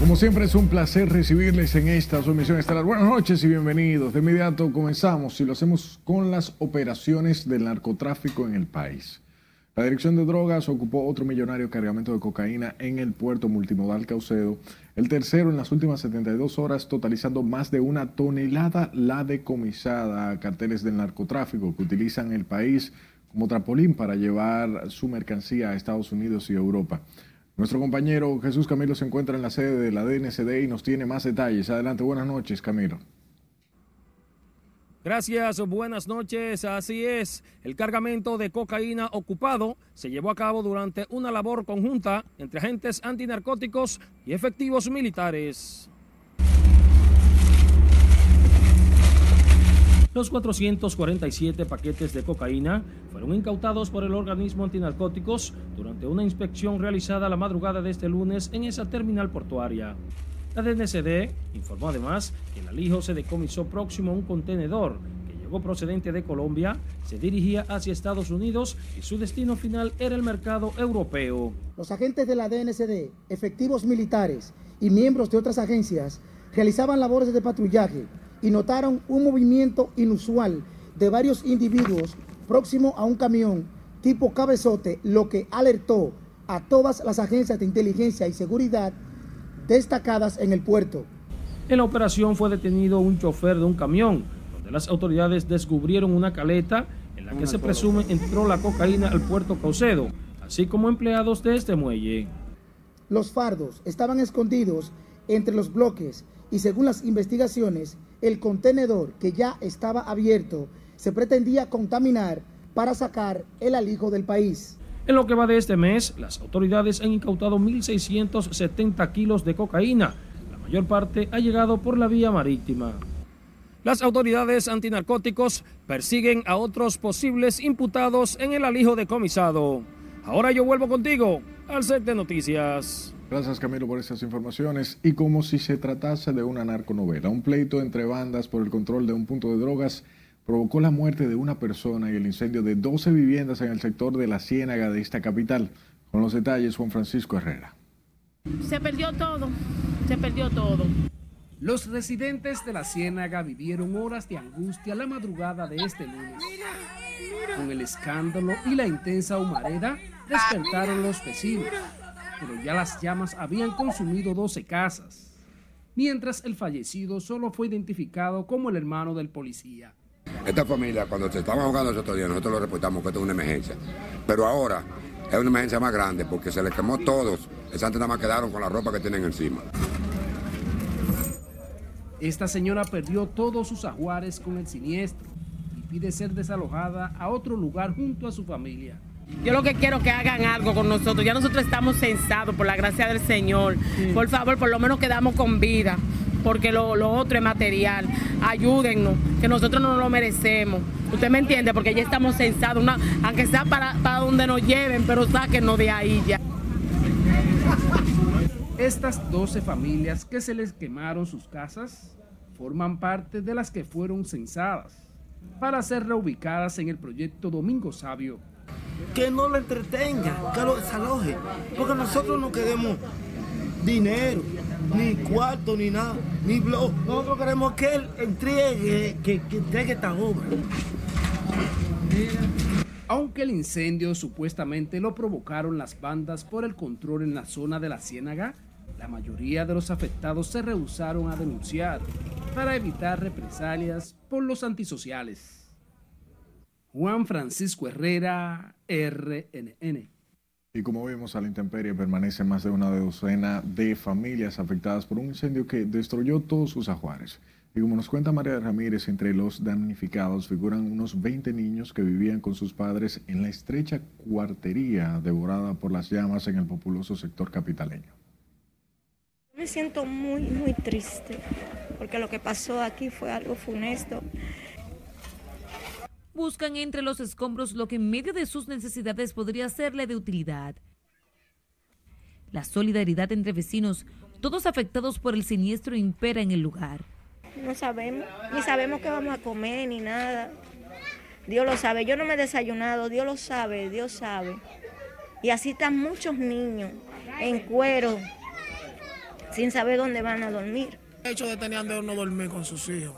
Como siempre es un placer recibirles en esta su emisión estelar. Buenas noches y bienvenidos. De inmediato comenzamos y lo hacemos con las operaciones del narcotráfico en el país. La Dirección de Drogas ocupó otro millonario cargamento de cocaína en el puerto multimodal Caucedo, el tercero en las últimas 72 horas, totalizando más de una tonelada la decomisada a carteles del narcotráfico que utilizan el país como trampolín para llevar su mercancía a Estados Unidos y Europa. Nuestro compañero Jesús Camilo se encuentra en la sede de la DNCD y nos tiene más detalles. Adelante, buenas noches, Camilo. Gracias, buenas noches. Así es, el cargamento de cocaína ocupado se llevó a cabo durante una labor conjunta entre agentes antinarcóticos y efectivos militares. Los 447 paquetes de cocaína fueron incautados por el organismo antinarcóticos durante una inspección realizada la madrugada de este lunes en esa terminal portuaria. La DNCD informó además que el alijo se decomisó próximo a un contenedor que llegó procedente de Colombia, se dirigía hacia Estados Unidos y su destino final era el mercado europeo. Los agentes de la DNCD, efectivos militares y miembros de otras agencias realizaban labores de patrullaje y notaron un movimiento inusual de varios individuos próximo a un camión tipo cabezote, lo que alertó a todas las agencias de inteligencia y seguridad destacadas en el puerto. En la operación fue detenido un chofer de un camión, donde las autoridades descubrieron una caleta en la que se presume entró la cocaína al puerto Caucedo, así como empleados de este muelle. Los fardos estaban escondidos entre los bloques y según las investigaciones, el contenedor que ya estaba abierto se pretendía contaminar para sacar el alijo del país. En lo que va de este mes, las autoridades han incautado 1.670 kilos de cocaína. La mayor parte ha llegado por la vía marítima. Las autoridades antinarcóticos persiguen a otros posibles imputados en el alijo decomisado. Ahora yo vuelvo contigo al set de noticias. Gracias Camilo por estas informaciones. Y como si se tratase de una narconovela, un pleito entre bandas por el control de un punto de drogas provocó la muerte de una persona y el incendio de 12 viviendas en el sector de la Ciénaga de esta capital. Con los detalles, Juan Francisco Herrera. Se perdió todo, se perdió todo. Los residentes de la Ciénaga vivieron horas de angustia la madrugada de este lunes. Con el escándalo y la intensa humareda, despertaron los vecinos, pero ya las llamas habían consumido 12 casas, mientras el fallecido solo fue identificado como el hermano del policía. Esta familia, cuando se estaban ahogando los otros días, nosotros lo reportamos que esto es una emergencia. Pero ahora es una emergencia más grande porque se les quemó todos. Esas antes nada más quedaron con la ropa que tienen encima. Esta señora perdió todos sus ajuares con el siniestro y pide ser desalojada a otro lugar junto a su familia. Yo lo que quiero es que hagan algo con nosotros. Ya nosotros estamos censados por la gracia del Señor. Por favor, por lo menos quedamos con vida, porque lo, otro es material. Ayúdennos, que nosotros no lo merecemos. Usted me entiende, porque ya estamos censados, una, aunque sea para, para donde nos lleven, pero sáquenos de ahí ya. Estas 12 familias que se les quemaron sus casas forman parte de las que fueron censadas para ser reubicadas en el proyecto Domingo Sabio. Que no lo entretenga, que lo desaloje, porque nosotros no queremos dinero, ni cuarto, ni nada, ni blog. Nosotros queremos que él entregue, que, entregue esta obra. Aunque el incendio supuestamente lo provocaron las bandas por el control en la zona de la Ciénaga, la mayoría de los afectados se rehusaron a denunciar para evitar represalias por los antisociales. Juan Francisco Herrera, RNN. Y como vemos a la intemperie, permanece más de una docena de familias afectadas por un incendio que destruyó todos sus ajuares. Y como nos cuenta María Ramírez, entre los damnificados figuran unos 20 niños que vivían con sus padres en la estrecha cuartería devorada por las llamas en el populoso sector capitaleño. Me siento muy, muy triste, porque lo que pasó aquí fue algo funesto. Buscan entre los escombros lo que en medio de sus necesidades podría serle de utilidad. La solidaridad entre vecinos, todos afectados por el siniestro, impera en el lugar. No sabemos, ni sabemos qué vamos a comer, ni nada. Dios lo sabe. Yo no me he desayunado, Dios lo sabe, Dios sabe. Y así están muchos niños en cuero, sin saber dónde van a dormir. El hecho de tener de uno dormir con sus hijos,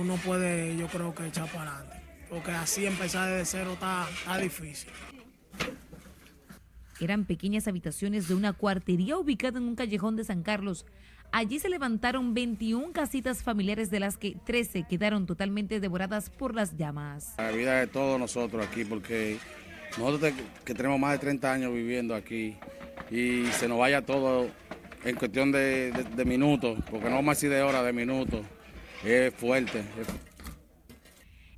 uno puede, yo creo que echar para adelante, porque así empezar desde cero está, está difícil. Eran pequeñas habitaciones de una cuartería ubicada en un callejón de San Carlos. Allí se levantaron 21 casitas familiares de las que 13 quedaron totalmente devoradas por las llamas. La vida de todos nosotros aquí, porque nosotros que tenemos más de 30 años viviendo aquí y se nos vaya todo en cuestión de, minutos, porque no más si de horas, de minutos, es fuerte.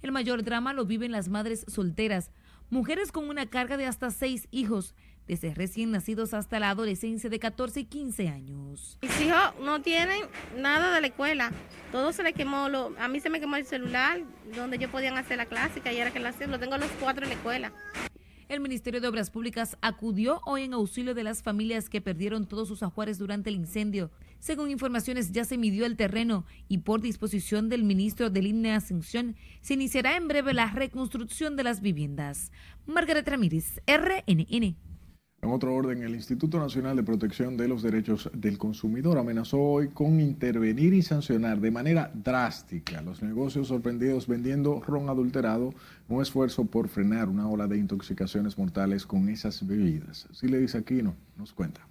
El mayor drama lo viven las madres solteras, mujeres con una carga de hasta seis hijos desde recién nacidos hasta la adolescencia de 14 y 15 años. Mis hijos no tienen nada de la escuela, todo se les quemó, lo, a mí se me quemó el celular donde yo podían hacer la clásica y era que la hacía, lo tengo los cuatro en la escuela. El Ministerio de Obras Públicas acudió hoy en auxilio de las familias que perdieron todos sus ajuares durante el incendio. Según informaciones, ya se midió el terreno y por disposición del ministro de Línea Ascensión se iniciará en breve la reconstrucción de las viviendas. Margaret Ramírez, RNN. En otro orden, el Instituto Nacional de Protección de los Derechos del Consumidor amenazó hoy con intervenir y sancionar de manera drástica los negocios sorprendidos vendiendo ron adulterado, un esfuerzo por frenar una ola de intoxicaciones mortales con esas bebidas. Si le dice Aquino, nos cuenta.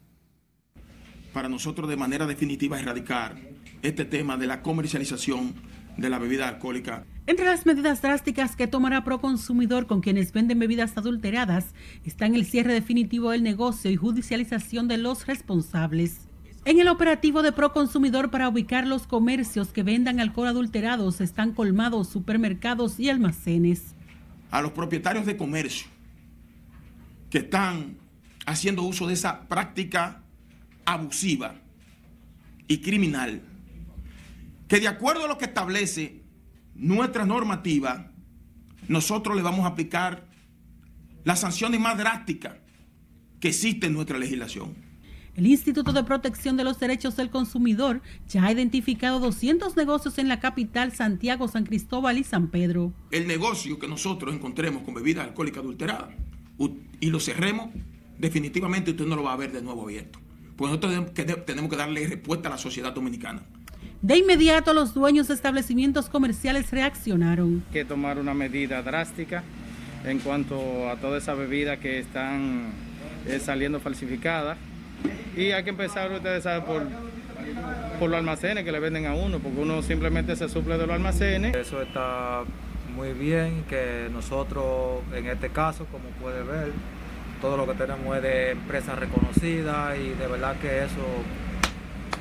Para nosotros de manera definitiva erradicar este tema de la comercialización de la bebida alcohólica entre las medidas drásticas que tomará Proconsumidor con quienes venden bebidas adulteradas están el cierre definitivo del negocio y judicialización de los responsables. En el operativo de Proconsumidor para ubicar los comercios que vendan alcohol adulterados están colmados supermercados y almacenes. A los propietarios de comercio que están haciendo uso de esa práctica abusiva y criminal, que de acuerdo a lo que establece nuestra normativa, nosotros le vamos a aplicar las sanciones más drásticas que existen en nuestra legislación. El Instituto de Protección de los Derechos del Consumidor ya ha identificado 200 negocios en la capital, Santiago, San Cristóbal y San Pedro. El negocio que nosotros encontremos con bebida alcohólica adulterada y lo cerremos, definitivamente usted no lo va a ver de nuevo abierto. Pues nosotros tenemos que darle respuesta a la sociedad dominicana. De inmediato los dueños de establecimientos comerciales reaccionaron. que tomar una medida drástica en cuanto a toda esa bebida que están eh, saliendo falsificadas. Y hay que empezar, ustedes saben, por, por los almacenes que le venden a uno, porque uno simplemente se suple de los almacenes. Eso está muy bien, que nosotros en este caso, como puede ver, todo lo que tenemos es de empresas reconocidas y de verdad que eso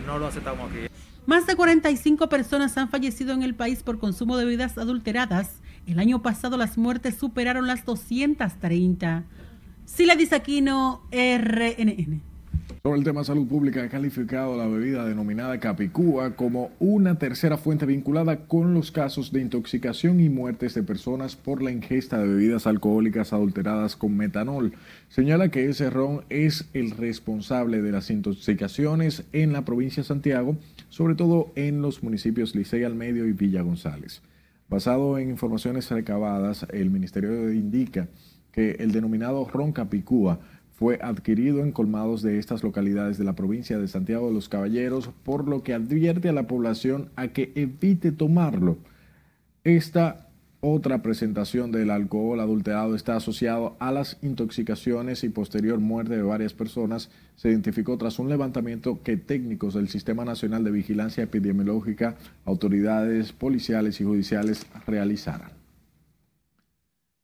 no lo aceptamos aquí. Más de 45 personas han fallecido en el país por consumo de bebidas adulteradas. El año pasado las muertes superaron las 230. Sila Disaquino, RNN. Sobre el tema salud pública, ha calificado la bebida denominada Capicúa como una tercera fuente vinculada con los casos de intoxicación y muertes de personas por la ingesta de bebidas alcohólicas adulteradas con metanol. Señala que ese ron es el responsable de las intoxicaciones en la provincia de Santiago, sobre todo en los municipios Licey al Medio y Villa González. Basado en informaciones recabadas, el ministerio indica que el denominado ron Capicúa fue adquirido en colmados de estas localidades de la provincia de Santiago de los Caballeros, por lo que advierte a la población a que evite tomarlo. Esta otra presentación del alcohol adulterado está asociado a las intoxicaciones y posterior muerte de varias personas. Se identificó tras un levantamiento que técnicos del Sistema Nacional de Vigilancia Epidemiológica, autoridades policiales y judiciales realizaron.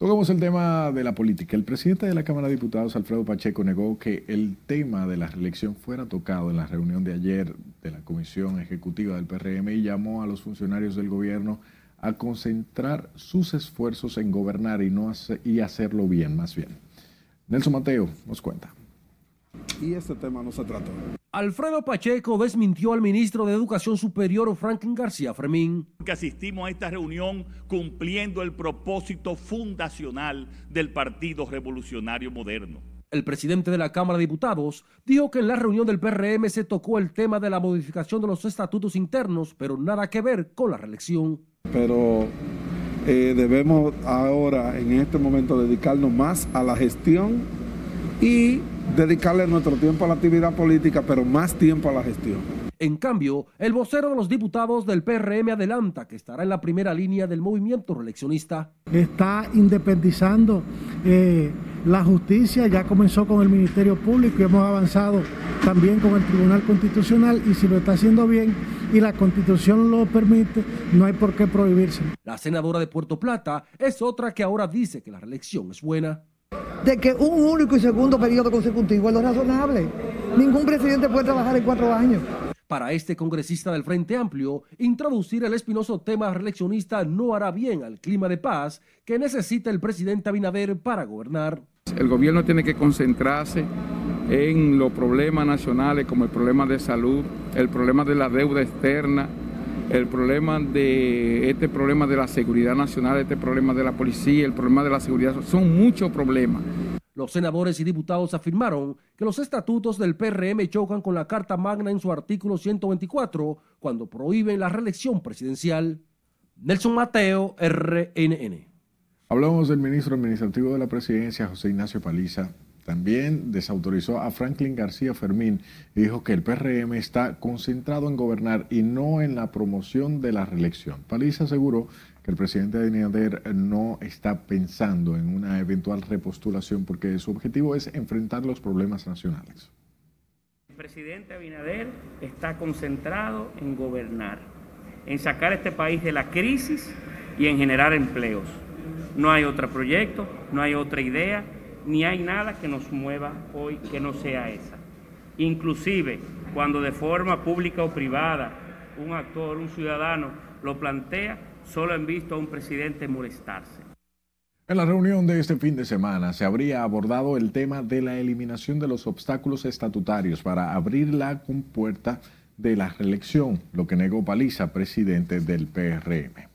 Tocamos el tema de la política. El presidente de la Cámara de Diputados, Alfredo Pacheco, negó que el tema de la reelección fuera tocado en la reunión de ayer de la Comisión Ejecutiva del PRM y llamó a los funcionarios del gobierno a concentrar sus esfuerzos en gobernar y, no y hacerlo bien, más bien. Nelson Mateo nos cuenta. Y este tema no se trató. Alfredo Pacheco desmintió al ministro de Educación Superior Franklin García Fermín. Que asistimos a esta reunión cumpliendo el propósito fundacional del Partido Revolucionario Moderno. El presidente de la Cámara de Diputados dijo que en la reunión del PRM se tocó el tema de la modificación de los estatutos internos, pero nada que ver con la reelección. Pero eh, debemos ahora, en este momento, dedicarnos más a la gestión y dedicarle nuestro tiempo a la actividad política, pero más tiempo a la gestión. En cambio, el vocero de los diputados del PRM adelanta que estará en la primera línea del movimiento reeleccionista. Está independizando eh, la justicia, ya comenzó con el Ministerio Público y hemos avanzado también con el Tribunal Constitucional y si lo está haciendo bien y la Constitución lo permite, no hay por qué prohibirse. La senadora de Puerto Plata es otra que ahora dice que la reelección es buena. De que un único y segundo periodo consecutivo es lo razonable. Ningún presidente puede trabajar en cuatro años. Para este congresista del Frente Amplio, introducir el espinoso tema reeleccionista no hará bien al clima de paz que necesita el presidente Abinader para gobernar. El gobierno tiene que concentrarse en los problemas nacionales como el problema de salud, el problema de la deuda externa, el problema de este problema de la seguridad nacional, este problema de la policía, el problema de la seguridad, son muchos problemas. Los senadores y diputados afirmaron que los estatutos del PRM chocan con la Carta Magna en su artículo 124 cuando prohíben la reelección presidencial. Nelson Mateo, RNN. Hablamos del ministro administrativo de la presidencia, José Ignacio Paliza. También desautorizó a Franklin García Fermín y dijo que el PRM está concentrado en gobernar y no en la promoción de la reelección. Paliza aseguró el presidente Abinader no está pensando en una eventual repostulación porque su objetivo es enfrentar los problemas nacionales. El presidente Abinader está concentrado en gobernar, en sacar este país de la crisis y en generar empleos. No hay otro proyecto, no hay otra idea, ni hay nada que nos mueva hoy que no sea esa. Inclusive cuando de forma pública o privada un actor, un ciudadano lo plantea, solo han visto a un presidente molestarse. En la reunión de este fin de semana se habría abordado el tema de la eliminación de los obstáculos estatutarios para abrir la compuerta de la reelección, lo que negó Paliza, presidente del PRM.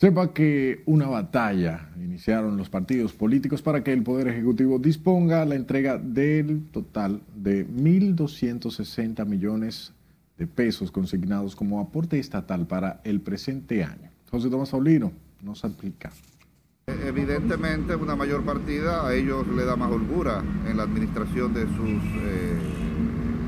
Sepa que una batalla iniciaron los partidos políticos para que el Poder Ejecutivo disponga la entrega del total de 1.260 millones de pesos consignados como aporte estatal para el presente año. José Tomás Paulino nos aplica. Evidentemente una mayor partida a ellos le da más holgura en la administración de sus eh,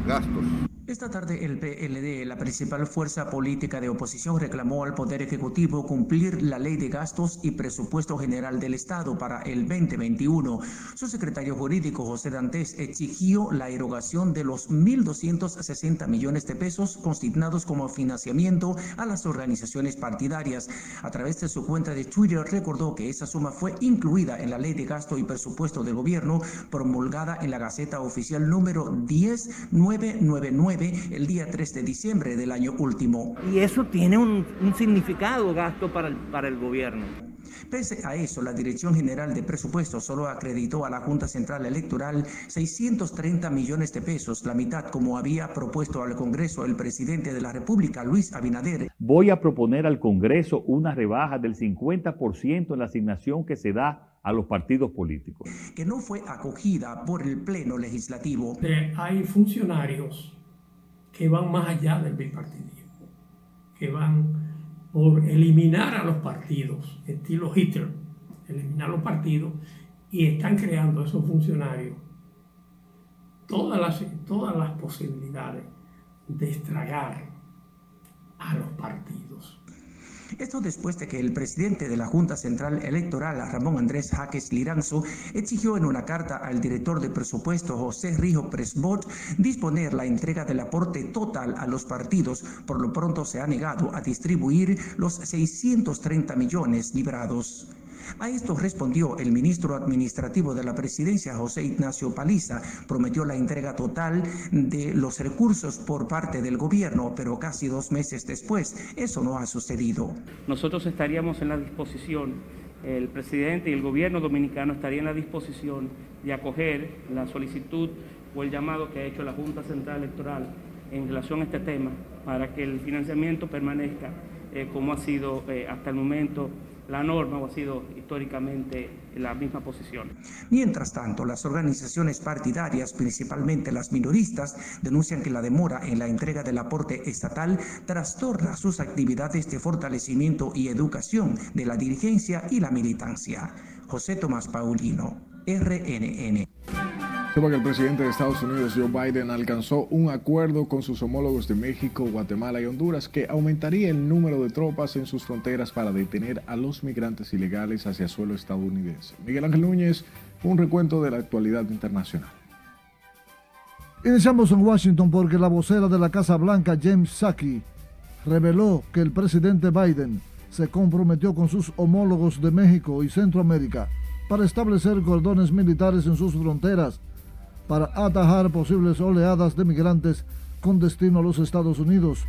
gastos. Esta tarde el PLD, la principal fuerza política de oposición, reclamó al Poder Ejecutivo cumplir la ley de gastos y presupuesto general del Estado para el 2021. Su secretario jurídico, José Dantes, exigió la erogación de los 1.260 millones de pesos consignados como financiamiento a las organizaciones partidarias. A través de su cuenta de Twitter recordó que esa suma fue incluida en la ley de gasto y presupuesto del gobierno promulgada en la Gaceta Oficial número 10999 el día 3 de diciembre del año último. Y eso tiene un, significado gasto para el, para el gobierno. Pese a eso, la Dirección General de Presupuestos solo acreditó a la Junta Central Electoral 630 millones de pesos, la mitad como había propuesto al Congreso el presidente de la República, Luis Abinader. Voy a proponer al Congreso una rebaja del 50% en la asignación que se da a los partidos políticos. Que no fue acogida por el Pleno Legislativo. Hay funcionarios que van más allá del bipartidismo, que van por eliminar a los partidos, estilo Hitler, eliminar los partidos, y están creando esos funcionarios todas las, todas las posibilidades de estragar a los partidos. Esto después de que el presidente de la Junta Central Electoral, Ramón Andrés Jaques Liranzo, exigió en una carta al director de presupuesto, José Rijo Presbot, disponer la entrega del aporte total a los partidos. Por lo pronto se ha negado a distribuir los 630 millones librados. A esto respondió el ministro administrativo de la presidencia, José Ignacio Paliza. Prometió la entrega total de los recursos por parte del gobierno, pero casi dos meses después eso no ha sucedido. Nosotros estaríamos en la disposición, el presidente y el gobierno dominicano estarían en la disposición de acoger la solicitud o el llamado que ha hecho la Junta Central Electoral en relación a este tema para que el financiamiento permanezca eh, como ha sido eh, hasta el momento la norma ha sido históricamente la misma posición. Mientras tanto, las organizaciones partidarias, principalmente las minoristas, denuncian que la demora en la entrega del aporte estatal trastorna sus actividades de fortalecimiento y educación de la dirigencia y la militancia. José Tomás Paulino, RNN. Que el presidente de Estados Unidos, Joe Biden, alcanzó un acuerdo con sus homólogos de México, Guatemala y Honduras que aumentaría el número de tropas en sus fronteras para detener a los migrantes ilegales hacia suelo estadounidense. Miguel Ángel Núñez, un recuento de la actualidad internacional. Iniciamos en Washington porque la vocera de la Casa Blanca, James Psaki, reveló que el presidente Biden se comprometió con sus homólogos de México y Centroamérica para establecer cordones militares en sus fronteras para atajar posibles oleadas de migrantes con destino a los Estados Unidos.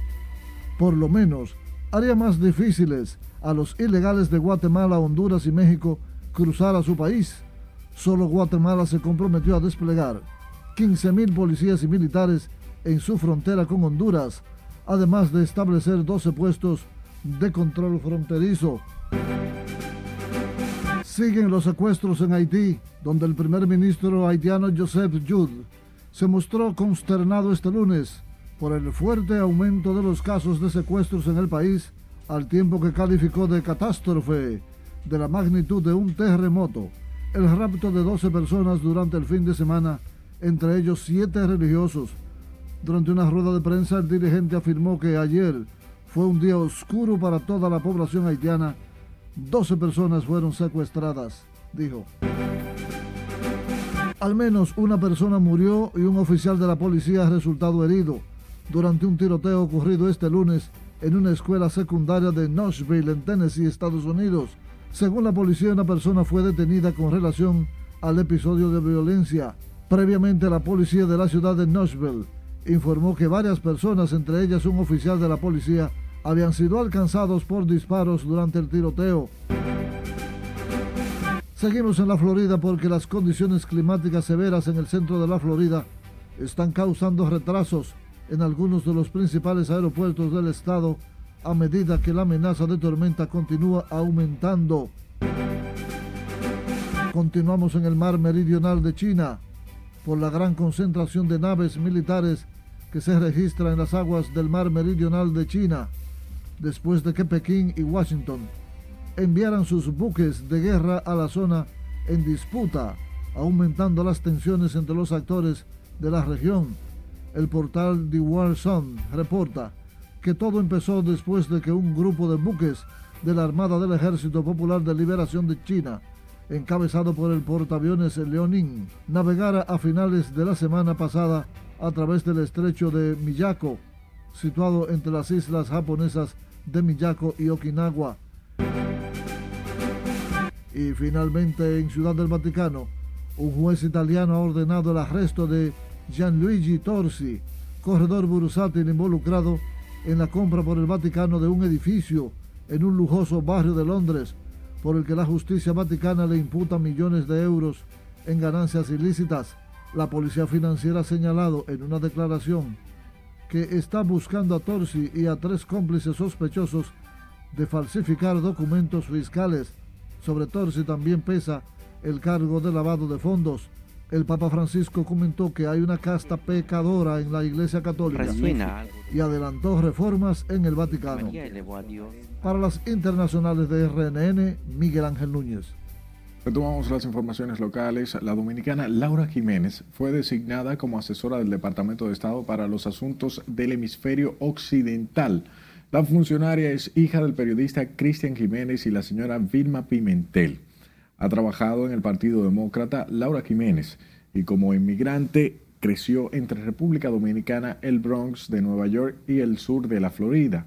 Por lo menos, haría más difíciles a los ilegales de Guatemala, Honduras y México cruzar a su país. Solo Guatemala se comprometió a desplegar 15.000 policías y militares en su frontera con Honduras, además de establecer 12 puestos de control fronterizo. Siguen los secuestros en Haití, donde el primer ministro haitiano Joseph Jude se mostró consternado este lunes por el fuerte aumento de los casos de secuestros en el país, al tiempo que calificó de catástrofe de la magnitud de un terremoto el rapto de 12 personas durante el fin de semana, entre ellos siete religiosos. Durante una rueda de prensa, el dirigente afirmó que ayer fue un día oscuro para toda la población haitiana 12 personas fueron secuestradas, dijo. Al menos una persona murió y un oficial de la policía ha resultado herido durante un tiroteo ocurrido este lunes en una escuela secundaria de Nashville, en Tennessee, Estados Unidos. Según la policía, una persona fue detenida con relación al episodio de violencia. Previamente, la policía de la ciudad de Nashville informó que varias personas, entre ellas un oficial de la policía, habían sido alcanzados por disparos durante el tiroteo. Seguimos en la Florida porque las condiciones climáticas severas en el centro de la Florida están causando retrasos en algunos de los principales aeropuertos del estado a medida que la amenaza de tormenta continúa aumentando. Continuamos en el mar meridional de China por la gran concentración de naves militares que se registra en las aguas del mar meridional de China después de que Pekín y Washington enviaran sus buques de guerra a la zona en disputa, aumentando las tensiones entre los actores de la región. El portal The World Sun reporta que todo empezó después de que un grupo de buques de la Armada del Ejército Popular de Liberación de China, encabezado por el portaaviones Leonin, navegara a finales de la semana pasada a través del estrecho de Miyako, situado entre las islas japonesas de Miyako y Okinawa. Y finalmente en Ciudad del Vaticano, un juez italiano ha ordenado el arresto de Gianluigi Torsi, corredor bursátil involucrado en la compra por el Vaticano de un edificio en un lujoso barrio de Londres, por el que la justicia vaticana le imputa millones de euros en ganancias ilícitas. La policía financiera ha señalado en una declaración que está buscando a Torsi y a tres cómplices sospechosos de falsificar documentos fiscales. Sobre Torsi también pesa el cargo de lavado de fondos. El Papa Francisco comentó que hay una casta pecadora en la Iglesia Católica y adelantó reformas en el Vaticano. Para las internacionales de RNN, Miguel Ángel Núñez. Retomamos las informaciones locales. La dominicana Laura Jiménez fue designada como asesora del Departamento de Estado para los Asuntos del Hemisferio Occidental. La funcionaria es hija del periodista Cristian Jiménez y la señora Vilma Pimentel. Ha trabajado en el Partido Demócrata Laura Jiménez y como inmigrante creció entre República Dominicana, el Bronx de Nueva York y el sur de la Florida.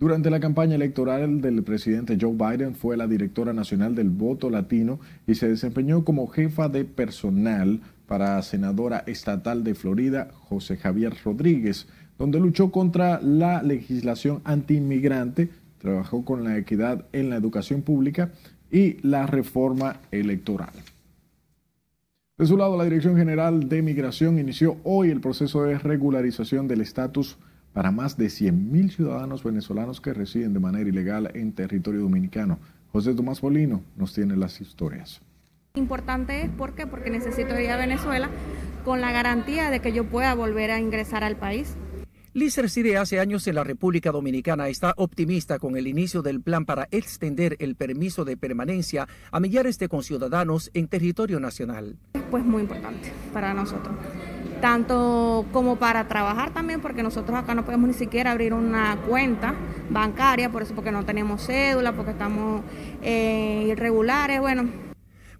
Durante la campaña electoral del presidente Joe Biden fue la directora nacional del voto latino y se desempeñó como jefa de personal para senadora estatal de Florida, José Javier Rodríguez, donde luchó contra la legislación antiinmigrante, trabajó con la equidad en la educación pública y la reforma electoral. De su lado, la Dirección General de Migración inició hoy el proceso de regularización del estatus para más de 100.000 ciudadanos venezolanos que residen de manera ilegal en territorio dominicano. José Tomás Polino nos tiene las historias. Importante es ¿por qué? porque necesito ir a Venezuela con la garantía de que yo pueda volver a ingresar al país. Liz reside hace años en la República Dominicana. Está optimista con el inicio del plan para extender el permiso de permanencia a millares de conciudadanos en territorio nacional. Pues muy importante para nosotros, tanto como para trabajar también, porque nosotros acá no podemos ni siquiera abrir una cuenta bancaria, por eso porque no tenemos cédula, porque estamos eh, irregulares, bueno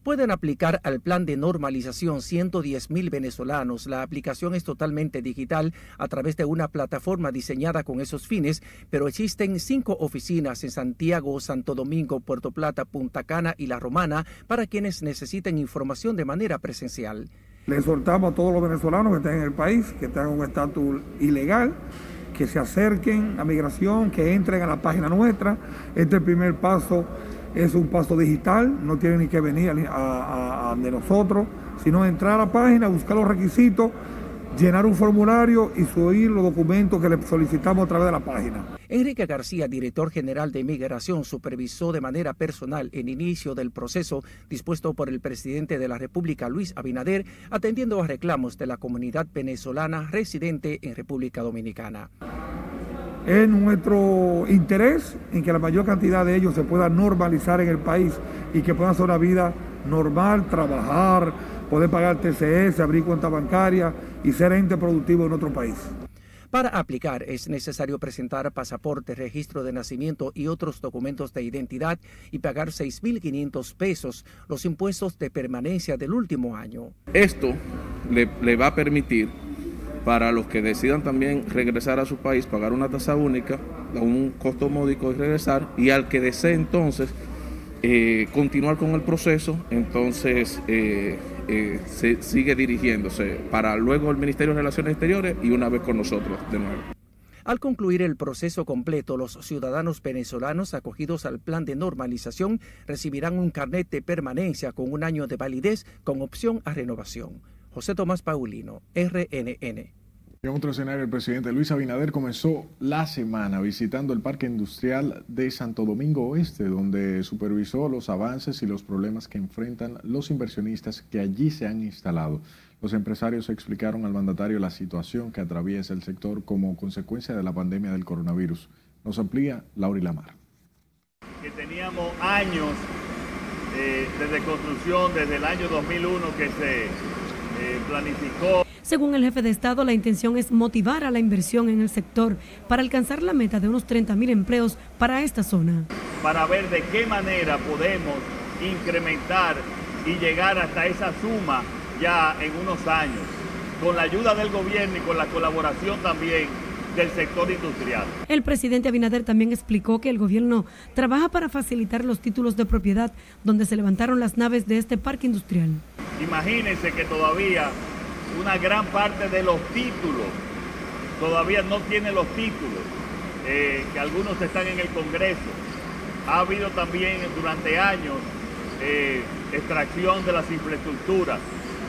pueden aplicar al plan de normalización 110 mil venezolanos. La aplicación es totalmente digital a través de una plataforma diseñada con esos fines, pero existen cinco oficinas en Santiago, Santo Domingo, Puerto Plata, Punta Cana y La Romana para quienes necesiten información de manera presencial. Le exhortamos a todos los venezolanos que estén en el país, que tengan un estatus ilegal, que se acerquen a migración, que entren a la página nuestra. Este es el primer paso es un paso digital, no tiene ni que venir de nosotros, sino entrar a la página, buscar los requisitos, llenar un formulario y subir los documentos que le solicitamos a través de la página. Enrique García, director general de Migración, supervisó de manera personal el inicio del proceso dispuesto por el presidente de la República, Luis Abinader, atendiendo a reclamos de la comunidad venezolana residente en República Dominicana. Es nuestro interés en que la mayor cantidad de ellos se pueda normalizar en el país y que puedan hacer una vida normal, trabajar, poder pagar TCS, abrir cuenta bancaria y ser ente productivo en otro país. Para aplicar es necesario presentar pasaporte, registro de nacimiento y otros documentos de identidad y pagar 6.500 pesos, los impuestos de permanencia del último año. Esto le, le va a permitir para los que decidan también regresar a su país, pagar una tasa única un costo módico y regresar, y al que desee entonces eh, continuar con el proceso, entonces eh, eh, se sigue dirigiéndose para luego el Ministerio de Relaciones Exteriores y una vez con nosotros de nuevo. Al concluir el proceso completo, los ciudadanos venezolanos acogidos al plan de normalización recibirán un carnet de permanencia con un año de validez con opción a renovación. José Tomás Paulino, RNN. En otro escenario, el presidente Luis Abinader comenzó la semana visitando el Parque Industrial de Santo Domingo Oeste, donde supervisó los avances y los problemas que enfrentan los inversionistas que allí se han instalado. Los empresarios explicaron al mandatario la situación que atraviesa el sector como consecuencia de la pandemia del coronavirus. Nos amplía Lauri Lamar. Que teníamos años eh, desde construcción, desde el año 2001 que se planificó. Según el jefe de Estado, la intención es motivar a la inversión en el sector para alcanzar la meta de unos 30 mil empleos para esta zona. Para ver de qué manera podemos incrementar y llegar hasta esa suma ya en unos años, con la ayuda del gobierno y con la colaboración también del sector industrial. El presidente Abinader también explicó que el gobierno trabaja para facilitar los títulos de propiedad donde se levantaron las naves de este parque industrial. Imagínense que todavía una gran parte de los títulos todavía no tiene los títulos, eh, que algunos están en el Congreso. Ha habido también durante años eh, extracción de las infraestructuras.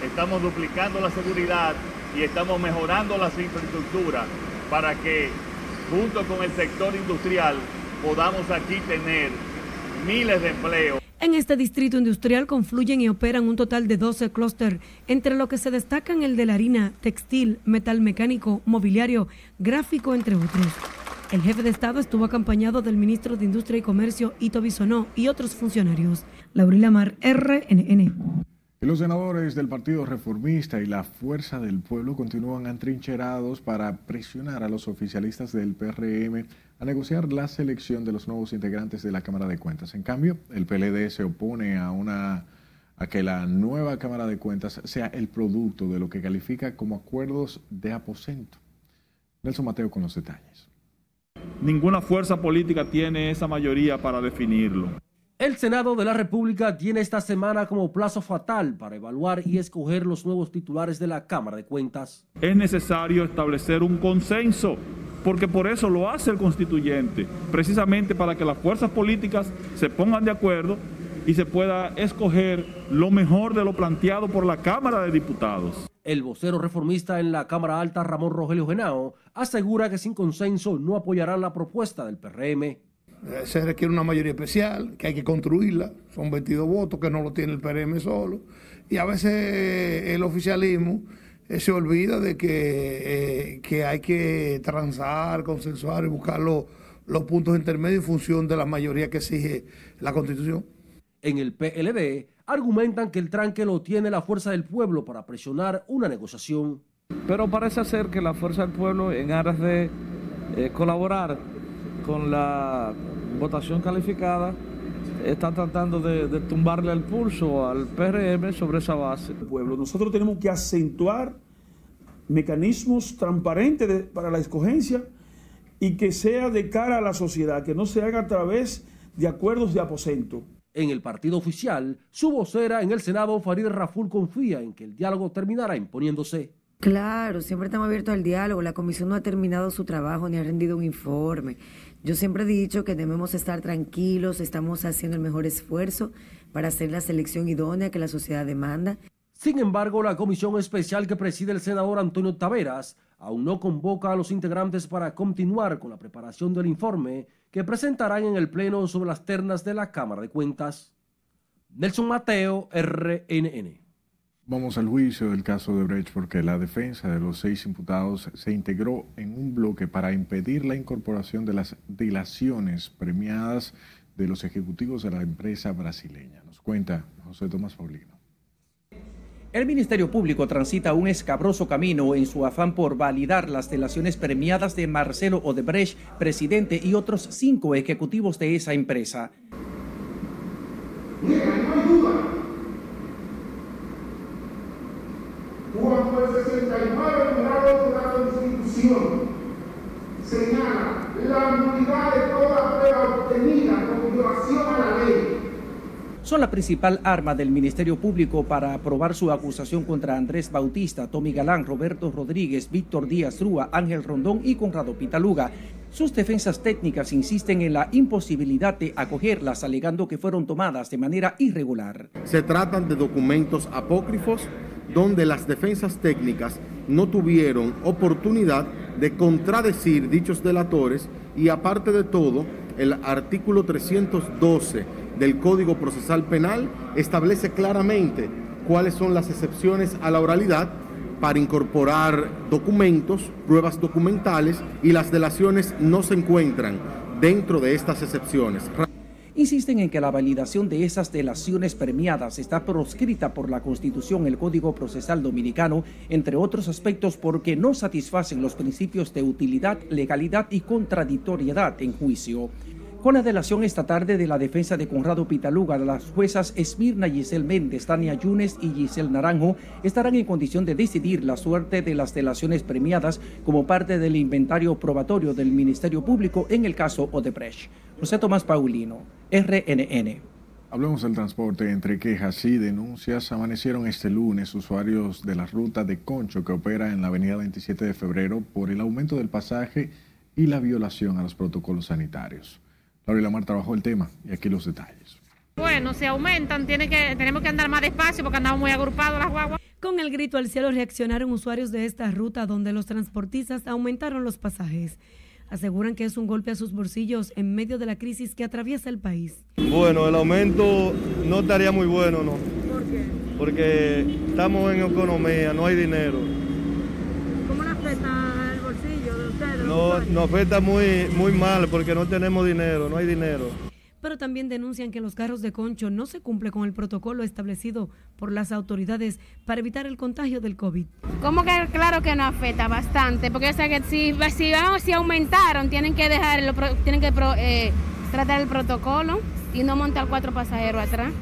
Estamos duplicando la seguridad y estamos mejorando las infraestructuras para que junto con el sector industrial podamos aquí tener miles de empleos. En este distrito industrial confluyen y operan un total de 12 clústeres, entre lo que se destacan el de la harina, textil, metal mecánico, mobiliario, gráfico, entre otros. El jefe de Estado estuvo acompañado del ministro de Industria y Comercio, Ito Bisonó, y otros funcionarios. Laurila Mar, RNN. Los senadores del Partido Reformista y la Fuerza del Pueblo continúan atrincherados para presionar a los oficialistas del PRM a negociar la selección de los nuevos integrantes de la Cámara de Cuentas. En cambio, el PLD se opone a una a que la nueva Cámara de Cuentas sea el producto de lo que califica como acuerdos de aposento. Nelson Mateo con los detalles. Ninguna fuerza política tiene esa mayoría para definirlo. El Senado de la República tiene esta semana como plazo fatal para evaluar y escoger los nuevos titulares de la Cámara de Cuentas. Es necesario establecer un consenso porque por eso lo hace el constituyente, precisamente para que las fuerzas políticas se pongan de acuerdo y se pueda escoger lo mejor de lo planteado por la Cámara de Diputados. El vocero reformista en la Cámara Alta, Ramón Rogelio Genao, asegura que sin consenso no apoyarán la propuesta del PRM. Eh, se requiere una mayoría especial, que hay que construirla, son 22 votos que no lo tiene el PRM solo, y a veces el oficialismo eh, se olvida de que, eh, que hay que transar, consensuar y buscar los, los puntos intermedios en función de la mayoría que exige la Constitución. En el PLD argumentan que el tranque lo tiene la fuerza del pueblo para presionar una negociación. Pero parece ser que la fuerza del pueblo, en aras de eh, colaborar con la votación calificada, está tratando de, de, tumbarle el pulso al PRM sobre esa base. Pueblo, nosotros tenemos que acentuar mecanismos transparentes de, para la escogencia y que sea de cara a la sociedad, que no se haga a través de acuerdos de aposento. En el partido oficial, su vocera en el Senado, Farid Raful, confía en que el diálogo terminará imponiéndose. Claro, siempre estamos abiertos al diálogo. La comisión no ha terminado su trabajo ni ha rendido un informe. Yo siempre he dicho que debemos estar tranquilos, estamos haciendo el mejor esfuerzo para hacer la selección idónea que la sociedad demanda. Sin embargo, la comisión especial que preside el senador Antonio Taveras aún no convoca a los integrantes para continuar con la preparación del informe que presentarán en el Pleno sobre las ternas de la Cámara de Cuentas. Nelson Mateo, RNN. Vamos al juicio del caso de Brecht porque la defensa de los seis imputados se integró en un bloque para impedir la incorporación de las dilaciones premiadas de los ejecutivos de la empresa brasileña. Nos cuenta José Tomás Paulino. El Ministerio Público transita un escabroso camino en su afán por validar las delaciones premiadas de Marcelo Odebrecht, presidente y otros cinco ejecutivos de esa empresa. Mira, no hay duda. Cuando el 69 grado de la Constitución señala la nulidad de toda prueba obtenida con violación a la ley son la principal arma del Ministerio Público para aprobar su acusación contra Andrés Bautista, Tommy Galán, Roberto Rodríguez, Víctor Díaz Rúa, Ángel Rondón y Conrado Pitaluga. Sus defensas técnicas insisten en la imposibilidad de acogerlas, alegando que fueron tomadas de manera irregular. Se tratan de documentos apócrifos donde las defensas técnicas no tuvieron oportunidad de contradecir dichos delatores y aparte de todo, el artículo 312 del Código Procesal Penal establece claramente cuáles son las excepciones a la oralidad para incorporar documentos, pruebas documentales y las delaciones no se encuentran dentro de estas excepciones. Insisten en que la validación de esas delaciones premiadas está proscrita por la Constitución, el Código Procesal Dominicano, entre otros aspectos porque no satisfacen los principios de utilidad, legalidad y contradictoriedad en juicio. Con la delación esta tarde de la defensa de Conrado Pitaluga, las juezas Esmirna Giselle Méndez, Tania Yunes y Giselle Naranjo estarán en condición de decidir la suerte de las delaciones premiadas como parte del inventario probatorio del Ministerio Público en el caso Odebrecht. José Tomás Paulino, RNN. Hablemos del transporte. Entre quejas y denuncias, amanecieron este lunes usuarios de la ruta de Concho que opera en la avenida 27 de febrero por el aumento del pasaje y la violación a los protocolos sanitarios. Laura Lamar trabajó el tema y aquí los detalles. Bueno, si aumentan, tiene que, tenemos que andar más despacio porque andamos muy agrupados las guaguas. Con el grito al cielo reaccionaron usuarios de esta ruta donde los transportistas aumentaron los pasajes. Aseguran que es un golpe a sus bolsillos en medio de la crisis que atraviesa el país. Bueno, el aumento no estaría muy bueno, ¿no? ¿Por qué? Porque estamos en economía, no hay dinero. ¿Cómo le afecta el bolsillo de ustedes? No, nos afecta muy, muy mal porque no tenemos dinero, no hay dinero. Pero también denuncian que los carros de concho no se cumple con el protocolo establecido por las autoridades para evitar el contagio del COVID. ¿Cómo que claro que no afecta bastante? Porque o sea que si, si, si aumentaron, tienen que dejar, tienen que eh, tratar el protocolo y no montar cuatro pasajeros atrás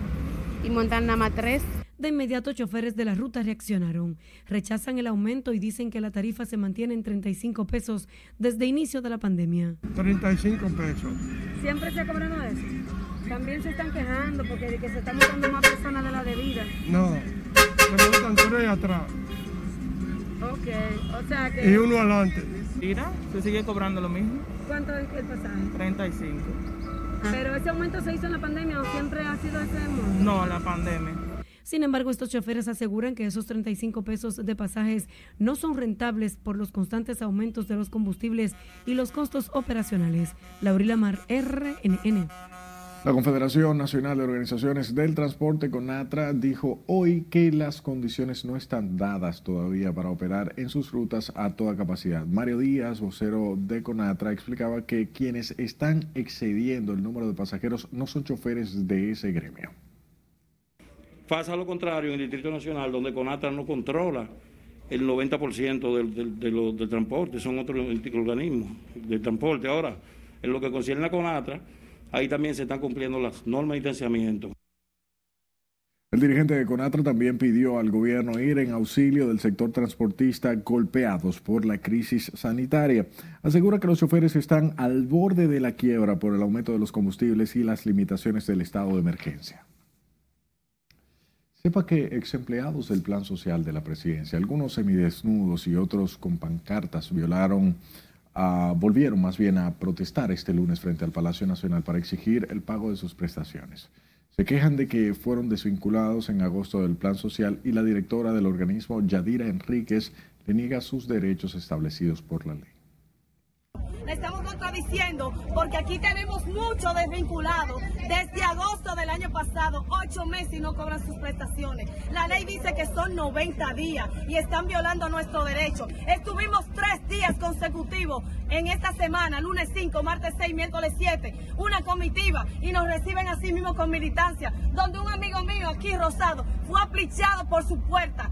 y montar nada más tres. De inmediato, choferes de la ruta reaccionaron. Rechazan el aumento y dicen que la tarifa se mantiene en 35 pesos desde inicio de la pandemia. 35 pesos. ¿Siempre se ha cobrado eso? También se están quejando porque de que se están montando más personas de la debida. No, se montan tres atrás. Ok, o sea que... Y uno adelante. Mira, se sigue cobrando lo mismo. ¿Cuánto es el pasaje? 35. ¿Pero ese aumento se hizo en la pandemia o siempre ha sido ese monto? No, la pandemia. Sin embargo, estos choferes aseguran que esos 35 pesos de pasajes no son rentables por los constantes aumentos de los combustibles y los costos operacionales. Laurila Mar, RNN. La Confederación Nacional de Organizaciones del Transporte, CONATRA, dijo hoy que las condiciones no están dadas todavía para operar en sus rutas a toda capacidad. Mario Díaz, vocero de CONATRA, explicaba que quienes están excediendo el número de pasajeros no son choferes de ese gremio. Pasa lo contrario en el Distrito Nacional, donde CONATRA no controla el 90% del, del, del, del transporte, son otros organismos de transporte. Ahora, en lo que concierne a CONATRA, ahí también se están cumpliendo las normas de distanciamiento. El dirigente de Conatra también pidió al gobierno ir en auxilio del sector transportista golpeados por la crisis sanitaria. Asegura que los choferes están al borde de la quiebra por el aumento de los combustibles y las limitaciones del estado de emergencia. Sepa que ex empleados del plan social de la presidencia, algunos semidesnudos y otros con pancartas, violaron Uh, volvieron más bien a protestar este lunes frente al Palacio Nacional para exigir el pago de sus prestaciones. Se quejan de que fueron desvinculados en agosto del plan social y la directora del organismo, Yadira Enríquez, le niega sus derechos establecidos por la ley le estamos contradiciendo porque aquí tenemos muchos desvinculados desde agosto del año pasado, ocho meses y no cobran sus prestaciones. La ley dice que son 90 días y están violando nuestro derecho. Estuvimos tres días consecutivos en esta semana, lunes 5, martes 6, miércoles 7, una comitiva y nos reciben así mismo con militancia, donde un amigo mío aquí, Rosado, fue aplichado por su puerta.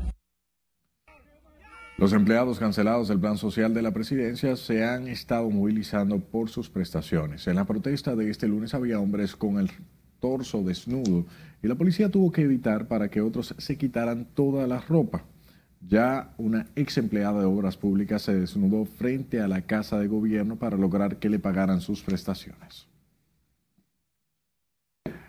Los empleados cancelados del Plan Social de la Presidencia se han estado movilizando por sus prestaciones. En la protesta de este lunes había hombres con el torso desnudo y la policía tuvo que evitar para que otros se quitaran toda la ropa. Ya una ex empleada de obras públicas se desnudó frente a la casa de gobierno para lograr que le pagaran sus prestaciones.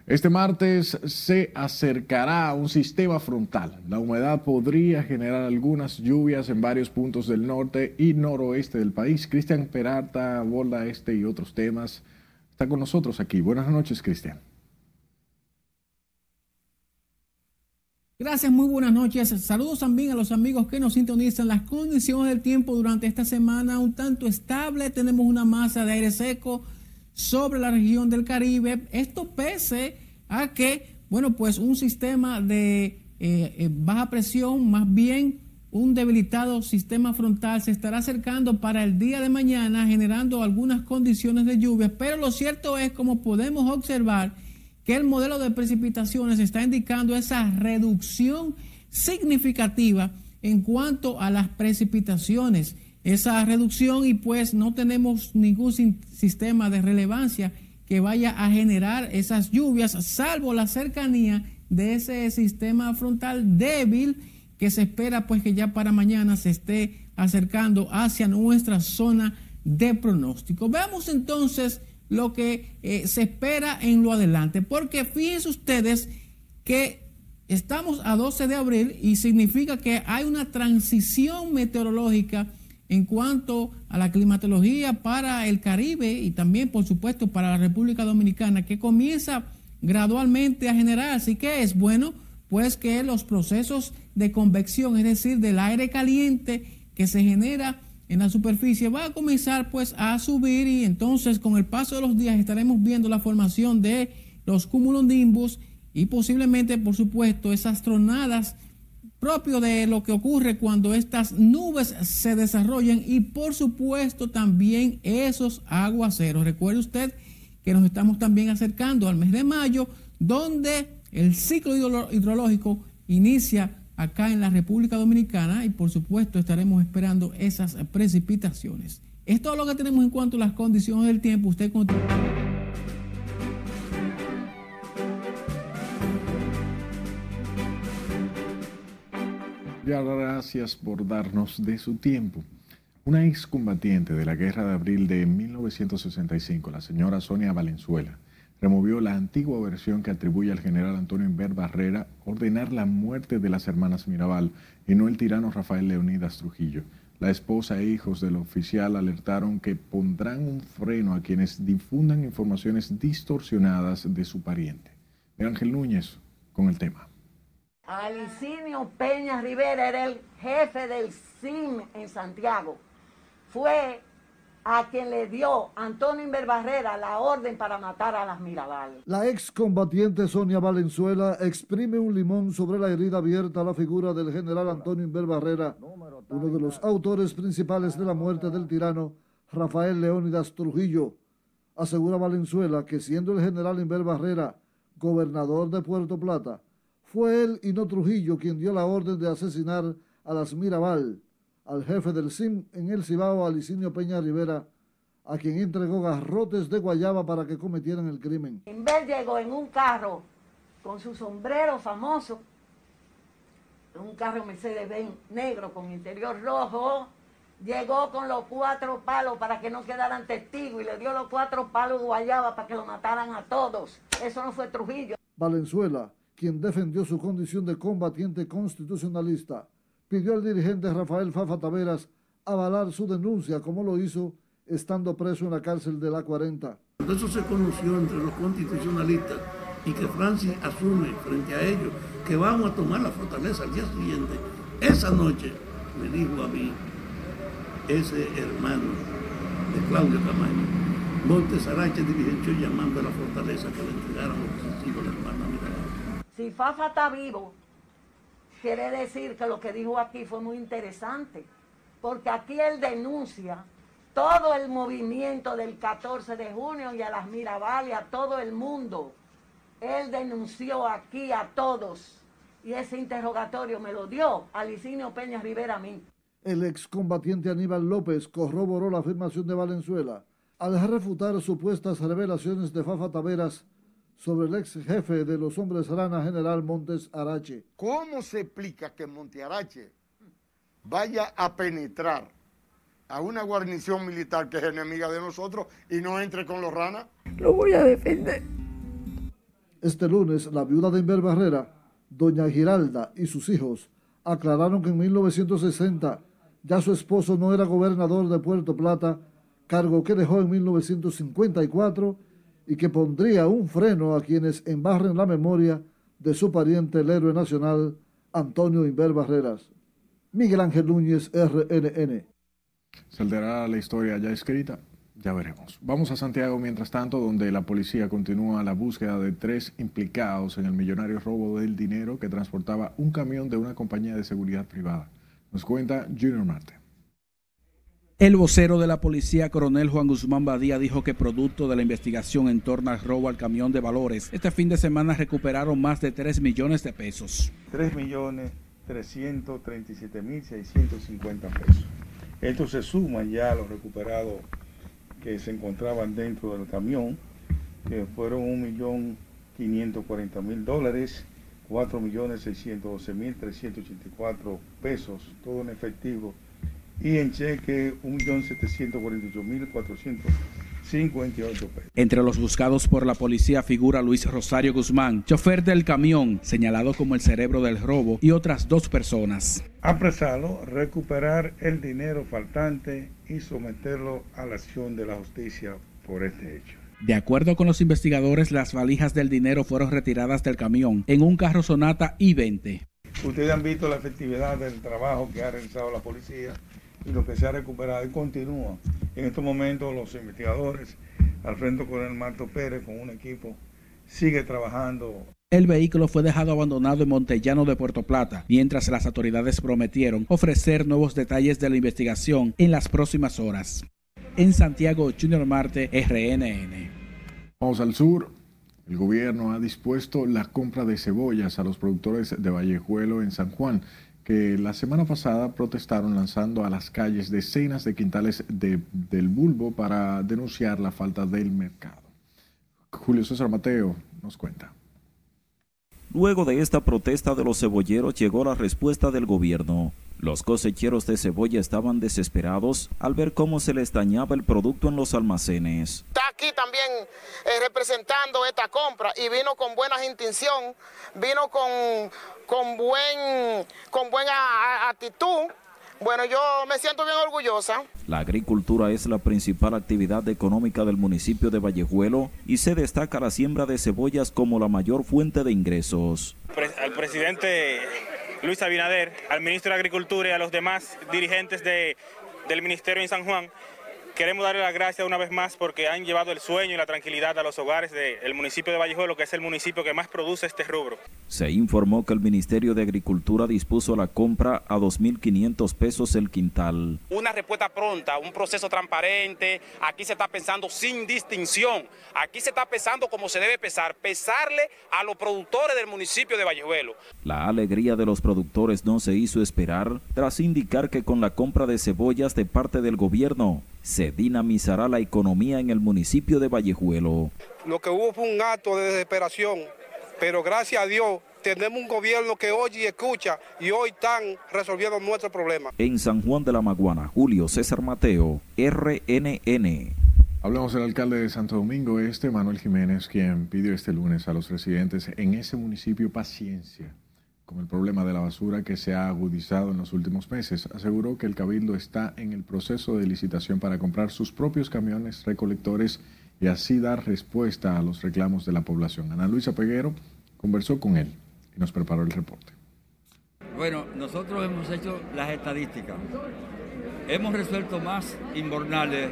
Este martes se acercará un sistema frontal. La humedad podría generar algunas lluvias en varios puntos del norte y noroeste del país. Cristian Peralta aborda este y otros temas. Está con nosotros aquí. Buenas noches, Cristian. Gracias, muy buenas noches. Saludos también a los amigos que nos sintonizan. Las condiciones del tiempo durante esta semana un tanto estable. Tenemos una masa de aire seco sobre la región del Caribe. Esto pese a que, bueno, pues un sistema de eh, eh, baja presión, más bien un debilitado sistema frontal se estará acercando para el día de mañana generando algunas condiciones de lluvia, pero lo cierto es como podemos observar que el modelo de precipitaciones está indicando esa reducción significativa en cuanto a las precipitaciones esa reducción y pues no tenemos ningún sistema de relevancia que vaya a generar esas lluvias, salvo la cercanía de ese sistema frontal débil que se espera pues que ya para mañana se esté acercando hacia nuestra zona de pronóstico. Veamos entonces lo que eh, se espera en lo adelante, porque fíjense ustedes que estamos a 12 de abril y significa que hay una transición meteorológica en cuanto a la climatología para el Caribe y también, por supuesto, para la República Dominicana, que comienza gradualmente a generarse. ¿Y qué es? Bueno, pues que los procesos de convección, es decir, del aire caliente que se genera en la superficie, va a comenzar pues a subir y entonces con el paso de los días estaremos viendo la formación de los cumulonimbus y posiblemente, por supuesto, esas tronadas propio de lo que ocurre cuando estas nubes se desarrollan y por supuesto también esos aguaceros. Recuerde usted que nos estamos también acercando al mes de mayo, donde el ciclo hidrológico inicia acá en la República Dominicana y por supuesto estaremos esperando esas precipitaciones. Es todo lo que tenemos en cuanto a las condiciones del tiempo. Usted continúa. Gracias por darnos de su tiempo. Una excombatiente de la Guerra de Abril de 1965, la señora Sonia Valenzuela, removió la antigua versión que atribuye al general Antonio Inver Barrera ordenar la muerte de las hermanas Mirabal y no el tirano Rafael Leonidas Trujillo. La esposa e hijos del oficial alertaron que pondrán un freno a quienes difundan informaciones distorsionadas de su pariente. Ángel Núñez con el tema. Alicinio Peña Rivera era el jefe del CIM en Santiago. Fue a quien le dio Antonio Inver Barrera la orden para matar a las Mirabal. La excombatiente Sonia Valenzuela exprime un limón sobre la herida abierta a la figura del general Antonio Inver Barrera, uno de los autores principales de la muerte del tirano Rafael Leónidas Trujillo. Asegura Valenzuela que siendo el general Inver Barrera gobernador de Puerto Plata, fue él y no Trujillo quien dio la orden de asesinar a las Mirabal, al jefe del CIM en el Cibao, Alicinio Peña Rivera, a quien entregó garrotes de guayaba para que cometieran el crimen. Inver llegó en un carro con su sombrero famoso, un carro Mercedes-Benz negro con interior rojo, llegó con los cuatro palos para que no quedaran testigos y le dio los cuatro palos de guayaba para que lo mataran a todos. Eso no fue Trujillo. Valenzuela, quien defendió su condición de combatiente constitucionalista, pidió al dirigente Rafael Fafa Taveras avalar su denuncia como lo hizo estando preso en la cárcel de la 40. Eso se conoció entre los constitucionalistas y que Francis asume frente a ellos que vamos a tomar la fortaleza al día siguiente. Esa noche me dijo a mí ese hermano de Claudio Camaño, Montes Arache dirigió llamando a la fortaleza que le entregaran los sucesivos de hermana Mirabal. Si Fafa está vivo, quiere decir que lo que dijo aquí fue muy interesante, porque aquí él denuncia todo el movimiento del 14 de junio y a las Mirabal y a todo el mundo. Él denunció aquí a todos y ese interrogatorio me lo dio a Licinio Peña Rivera a mí. El excombatiente Aníbal López corroboró la afirmación de Valenzuela al refutar supuestas revelaciones de Fafa Taveras sobre el ex jefe de los hombres rana, general Montes Arache. ¿Cómo se explica que Montes Arache vaya a penetrar a una guarnición militar que es enemiga de nosotros y no entre con los ranas? Lo voy a defender. Este lunes, la viuda de Inver Barrera, doña Giralda y sus hijos aclararon que en 1960 ya su esposo no era gobernador de Puerto Plata, cargo que dejó en 1954 y que pondría un freno a quienes embarren la memoria de su pariente el héroe nacional Antonio Inver Barreras. Miguel Ángel Núñez, RNN. ¿Se alterará la historia ya escrita? Ya veremos. Vamos a Santiago mientras tanto, donde la policía continúa la búsqueda de tres implicados en el millonario robo del dinero que transportaba un camión de una compañía de seguridad privada. Nos cuenta Junior Marte. El vocero de la policía, coronel Juan Guzmán Badía, dijo que producto de la investigación en torno al robo al camión de valores, este fin de semana recuperaron más de 3 millones de pesos. 3 millones 337 mil 650 pesos. Esto se suma ya a los recuperados que se encontraban dentro del camión, que fueron 1.540.000 dólares, 4.612.384 pesos, todo en efectivo, y en cheque 1.748.458 pesos. Entre los buscados por la policía figura Luis Rosario Guzmán, chofer del camión, señalado como el cerebro del robo, y otras dos personas. Apresarlo, recuperar el dinero faltante y someterlo a la acción de la justicia por este hecho. De acuerdo con los investigadores, las valijas del dinero fueron retiradas del camión en un carro Sonata I-20. Ustedes han visto la efectividad del trabajo que ha realizado la policía y lo que se ha recuperado y continúa. En estos momentos los investigadores, al frente con el Marto Pérez, con un equipo, sigue trabajando. El vehículo fue dejado abandonado en Montellano de Puerto Plata, mientras las autoridades prometieron ofrecer nuevos detalles de la investigación en las próximas horas. En Santiago, Junior Marte, RNN. Vamos al sur. El gobierno ha dispuesto la compra de cebollas a los productores de Vallejuelo en San Juan, que la semana pasada protestaron lanzando a las calles decenas de quintales de, del bulbo para denunciar la falta del mercado. Julio César Mateo nos cuenta. Luego de esta protesta de los cebolleros llegó la respuesta del gobierno. Los cosecheros de cebolla estaban desesperados al ver cómo se les dañaba el producto en los almacenes. Está aquí también eh, representando esta compra y vino con buena intención, vino con, con, buen, con buena actitud. Bueno, yo me siento bien orgullosa. La agricultura es la principal actividad económica del municipio de Vallejuelo y se destaca la siembra de cebollas como la mayor fuente de ingresos. Al presidente Luis Abinader, al ministro de Agricultura y a los demás dirigentes de, del ministerio en San Juan, Queremos darle las gracias una vez más porque han llevado el sueño y la tranquilidad a los hogares del municipio de Vallejuelo, que es el municipio que más produce este rubro. Se informó que el Ministerio de Agricultura dispuso la compra a 2.500 pesos el quintal. Una respuesta pronta, un proceso transparente, aquí se está pensando sin distinción, aquí se está pensando como se debe pesar, pesarle a los productores del municipio de Vallejuelo. La alegría de los productores no se hizo esperar tras indicar que con la compra de cebollas de parte del gobierno se dinamizará la economía en el municipio de Vallejuelo. Lo que hubo fue un acto de desesperación, pero gracias a Dios tenemos un gobierno que oye y escucha y hoy están resolviendo nuestros problemas. En San Juan de la Maguana, Julio César Mateo, RNN. Hablamos del alcalde de Santo Domingo Este, Manuel Jiménez, quien pidió este lunes a los residentes en ese municipio paciencia con el problema de la basura que se ha agudizado en los últimos meses. Aseguró que el Cabildo está en el proceso de licitación para comprar sus propios camiones recolectores y así dar respuesta a los reclamos de la población. Ana Luisa Peguero conversó con él y nos preparó el reporte. Bueno, nosotros hemos hecho las estadísticas. Hemos resuelto más inbornales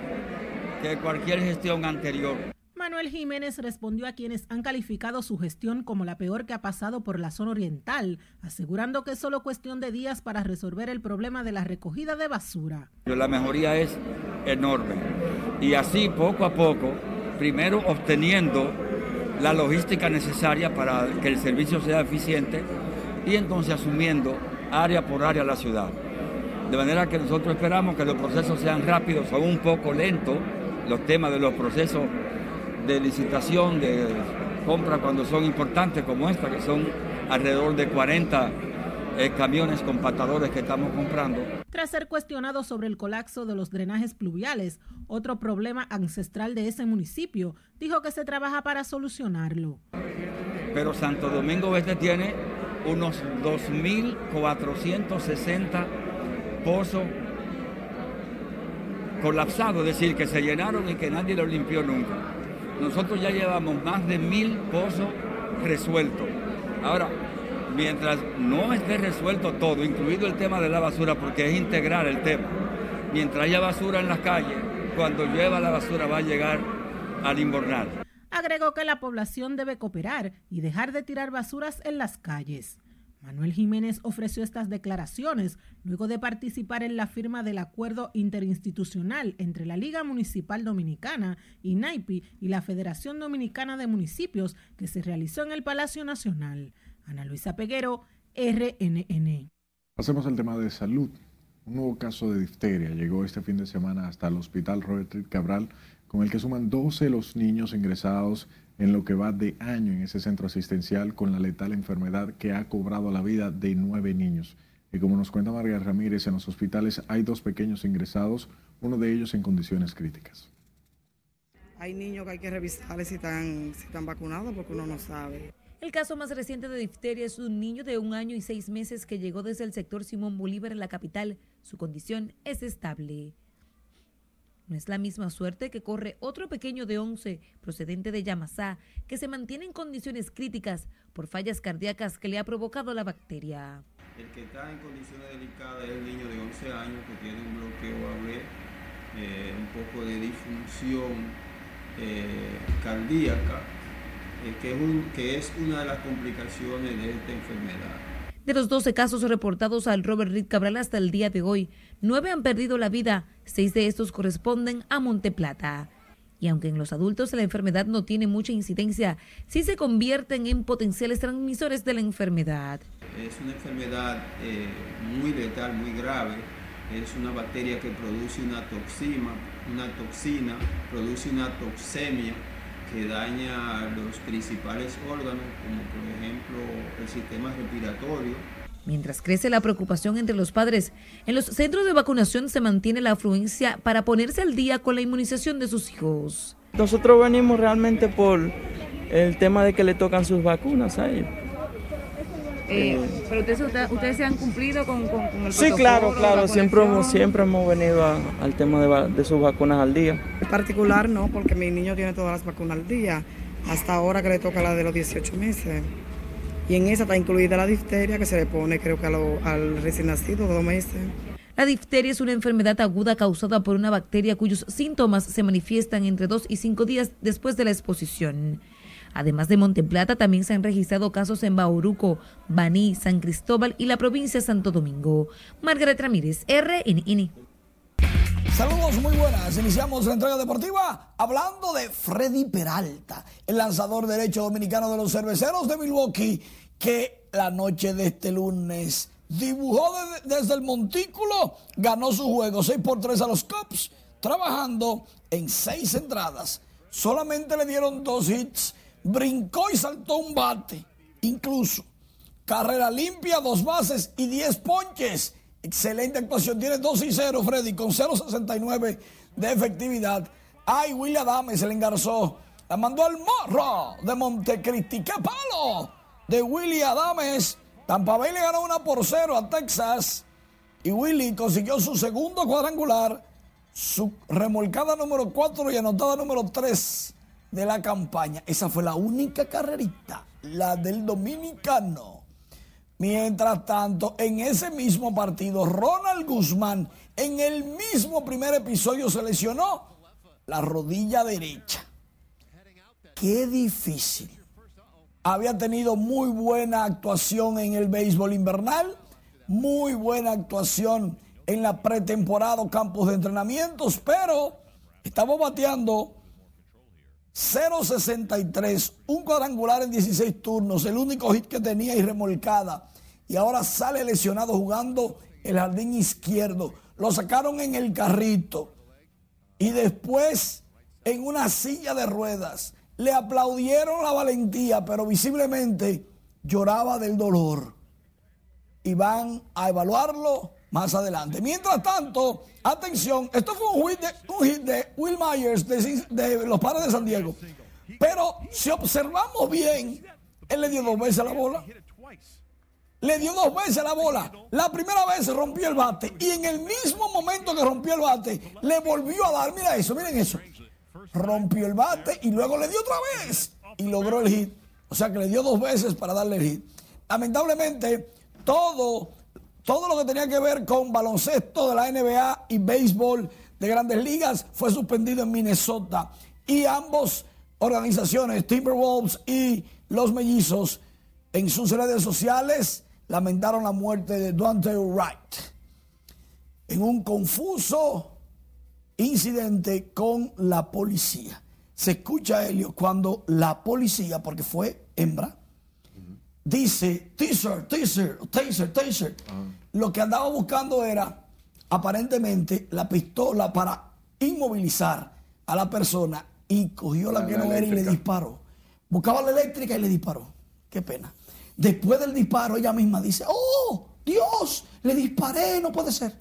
que cualquier gestión anterior. Manuel Jiménez respondió a quienes han calificado su gestión como la peor que ha pasado por la zona oriental, asegurando que es solo cuestión de días para resolver el problema de la recogida de basura. La mejoría es enorme y así poco a poco, primero obteniendo la logística necesaria para que el servicio sea eficiente y entonces asumiendo área por área la ciudad. De manera que nosotros esperamos que los procesos sean rápidos, son un poco lentos los temas de los procesos de licitación, de compra cuando son importantes como esta, que son alrededor de 40 eh, camiones compactadores que estamos comprando. Tras ser cuestionado sobre el colapso de los drenajes pluviales, otro problema ancestral de ese municipio, dijo que se trabaja para solucionarlo. Pero Santo Domingo Este tiene unos 2.460 pozos colapsados, es decir, que se llenaron y que nadie los limpió nunca. Nosotros ya llevamos más de mil pozos resueltos. Ahora, mientras no esté resuelto todo, incluido el tema de la basura, porque es integrar el tema, mientras haya basura en las calles, cuando llueva la basura va a llegar al invernal. Agregó que la población debe cooperar y dejar de tirar basuras en las calles. Manuel Jiménez ofreció estas declaraciones luego de participar en la firma del acuerdo interinstitucional entre la Liga Municipal Dominicana, INAIPI y la Federación Dominicana de Municipios que se realizó en el Palacio Nacional. Ana Luisa Peguero, RNN. Pasemos al tema de salud. Un nuevo caso de difteria llegó este fin de semana hasta el Hospital Robert Cabral, con el que suman 12 los niños ingresados en lo que va de año en ese centro asistencial con la letal enfermedad que ha cobrado la vida de nueve niños. Y como nos cuenta María Ramírez, en los hospitales hay dos pequeños ingresados, uno de ellos en condiciones críticas. Hay niños que hay que revisarles si están, si están vacunados porque uno no sabe. El caso más reciente de difteria es un niño de un año y seis meses que llegó desde el sector Simón Bolívar en la capital. Su condición es estable. No es la misma suerte que corre otro pequeño de 11 procedente de Yamasá que se mantiene en condiciones críticas por fallas cardíacas que le ha provocado la bacteria. El que está en condiciones delicadas es el niño de 11 años que tiene un bloqueo AB, eh, un poco de disfunción eh, cardíaca, eh, que, es que es una de las complicaciones de esta enfermedad. De los 12 casos reportados al Robert Reed Cabral hasta el día de hoy, nueve han perdido la vida, seis de estos corresponden a Monteplata. Y aunque en los adultos la enfermedad no tiene mucha incidencia, sí se convierten en potenciales transmisores de la enfermedad. Es una enfermedad eh, muy letal, muy grave. Es una bacteria que produce una toxina, una toxina, produce una toxemia que daña los principales órganos, como por ejemplo el sistema respiratorio. Mientras crece la preocupación entre los padres, en los centros de vacunación se mantiene la afluencia para ponerse al día con la inmunización de sus hijos. Nosotros venimos realmente por el tema de que le tocan sus vacunas a ellos. Eh, pero ustedes, se han cumplido con, con, el Sí, claro, claro, siempre hemos, siempre hemos venido al tema de, de, sus vacunas al día. En particular no, porque mi niño tiene todas las vacunas al día, hasta ahora que le toca la de los 18 meses. Y en esa está incluida la difteria que se le pone creo que al recién nacido dos meses. La difteria es una enfermedad aguda causada por una bacteria cuyos síntomas se manifiestan entre 2 y 5 días después de la exposición. Además de Monteplata, también se han registrado casos en Bauruco, Baní, San Cristóbal y la provincia de Santo Domingo. Margaret Ramírez, RNN. Saludos, muy buenas. Iniciamos la entrega deportiva hablando de Freddy Peralta, el lanzador derecho dominicano de los cerveceros de Milwaukee, que la noche de este lunes dibujó desde el montículo, ganó su juego 6 por 3 a los Cubs, trabajando en 6 entradas. Solamente le dieron dos hits, brincó y saltó un bate, incluso. Carrera limpia, dos bases y 10 ponches. Excelente actuación. Tiene 2 y 0, Freddy, con 0.69 de efectividad. Ay, William Adame se le engarzó. La mandó al morro de Montecristi. ¡Qué palo! De Willy Adames Tampa Bay le ganó una por cero a Texas y Willy consiguió su segundo cuadrangular, su remolcada número 4 y anotada número 3 de la campaña. Esa fue la única carrerita, la del dominicano. Mientras tanto, en ese mismo partido, Ronald Guzmán, en el mismo primer episodio, se lesionó la rodilla derecha. Qué difícil había tenido muy buena actuación en el béisbol invernal, muy buena actuación en la pretemporada, campos de entrenamientos, pero estaba bateando 0.63, un cuadrangular en 16 turnos, el único hit que tenía y remolcada. Y ahora sale lesionado jugando el jardín izquierdo. Lo sacaron en el carrito y después en una silla de ruedas le aplaudieron la valentía, pero visiblemente lloraba del dolor. Y van a evaluarlo más adelante. Mientras tanto, atención, esto fue un hit de, Will Myers de, los padres de San Diego. Pero si observamos bien, él le dio dos veces la bola. Le dio dos veces la bola. La primera vez rompió el bate y en el mismo momento que rompió el bate, le volvió a dar. Mira eso, miren eso rompió el bate y luego le dio otra vez y logró el hit. O sea que le dio dos veces para darle el hit. Lamentablemente, todo, todo lo que tenía que ver con baloncesto de la NBA y béisbol de grandes ligas fue suspendido en Minnesota. Y ambos organizaciones, Timberwolves y los mellizos, en sus redes sociales lamentaron la muerte de Dante Wright. En un confuso incidente con la policía. Se escucha, Helio, cuando la policía, porque fue hembra, dice, taser, taser, taser, taser. Lo que andaba buscando era, aparentemente, la pistola para inmovilizar a la persona y cogió la, que no era y le disparó. Buscaba la eléctrica y le disparó. Qué pena. Después del disparo, ella misma dice, oh, Dios, le disparé, no puede ser.